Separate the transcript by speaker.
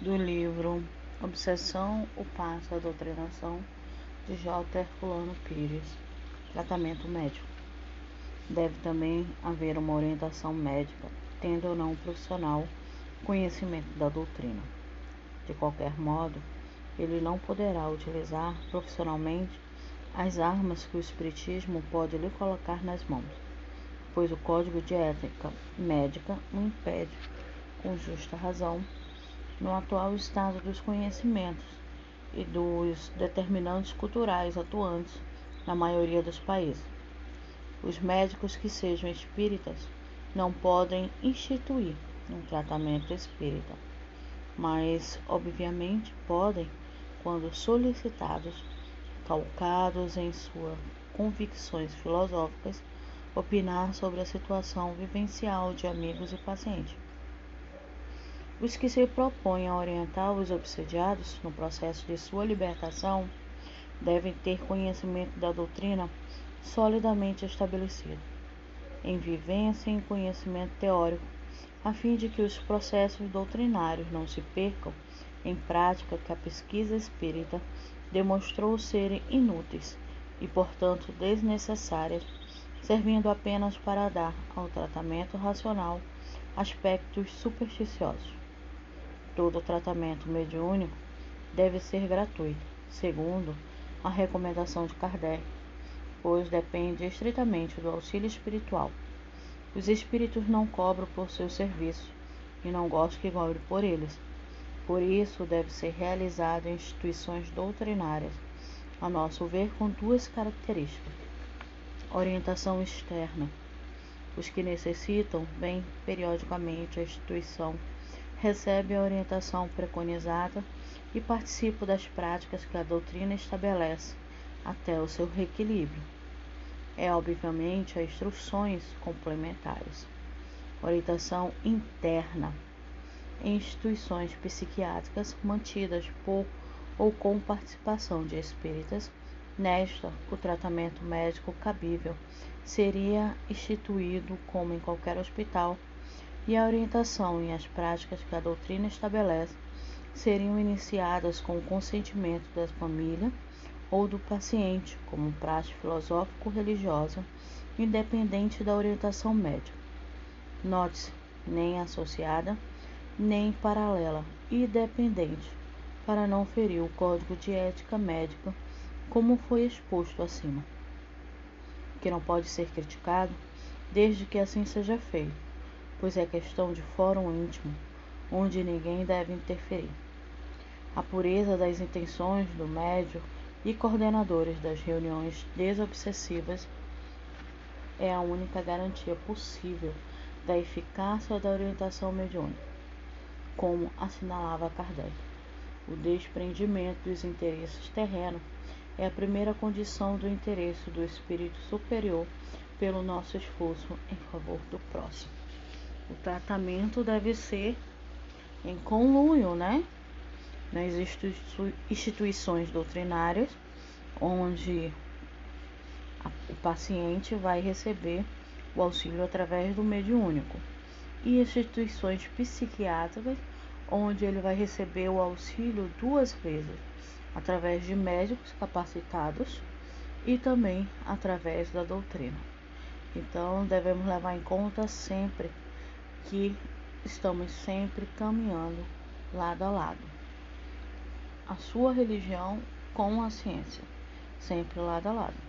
Speaker 1: do livro Obsessão, o Passo, a Doutrinação, de J. Herculano Pires, Tratamento Médico. Deve também haver uma orientação médica, tendo ou não profissional conhecimento da doutrina. De qualquer modo, ele não poderá utilizar profissionalmente as armas que o Espiritismo pode lhe colocar nas mãos, pois o Código de Ética Médica o impede, com justa razão, no atual estado dos conhecimentos e dos determinantes culturais atuantes na maioria dos países. Os médicos que sejam espíritas não podem instituir um tratamento espírita, mas obviamente podem, quando solicitados, calcados em suas convicções filosóficas, opinar sobre a situação vivencial de amigos e pacientes. Os que se propõem a orientar os obsediados no processo de sua libertação devem ter conhecimento da doutrina solidamente estabelecido, em vivência e em conhecimento teórico, a fim de que os processos doutrinários não se percam em prática que a pesquisa espírita demonstrou serem inúteis e, portanto, desnecessárias, servindo apenas para dar ao tratamento racional aspectos supersticiosos. Todo tratamento mediúnico deve ser gratuito, segundo a recomendação de Kardec, pois depende estritamente do auxílio espiritual. Os espíritos não cobram por seus serviços e não gostam que cobre por eles. Por isso, deve ser realizado em instituições doutrinárias, a nosso ver, com duas características: orientação externa. Os que necessitam vêm periodicamente à instituição recebe a orientação preconizada e participa das práticas que a doutrina estabelece até o seu reequilíbrio. É, obviamente, as instruções complementares. Orientação interna em instituições psiquiátricas mantidas por ou com participação de espíritas. Nesta, o tratamento médico cabível seria instituído como em qualquer hospital e a orientação e as práticas que a doutrina estabelece seriam iniciadas com o consentimento da família ou do paciente, como prática filosófico-religiosa, independente da orientação médica. Note-se, nem associada, nem paralela e dependente, para não ferir o código de ética médica, como foi exposto acima, que não pode ser criticado desde que assim seja feito pois é questão de fórum íntimo, onde ninguém deve interferir. A pureza das intenções do médium e coordenadores das reuniões desobsessivas é a única garantia possível da eficácia da orientação mediúnica, como assinalava Kardec. O desprendimento dos interesses terrenos é a primeira condição do interesse do espírito superior pelo nosso esforço em favor do próximo. O tratamento deve ser em conluio, né? Nas instituições doutrinárias, onde o paciente vai receber o auxílio através do mediúnico, e instituições psiquiátricas, onde ele vai receber o auxílio duas vezes, através de médicos capacitados e também através da doutrina. Então, devemos levar em conta sempre que estamos sempre caminhando lado a lado. A sua religião com a ciência, sempre lado a lado.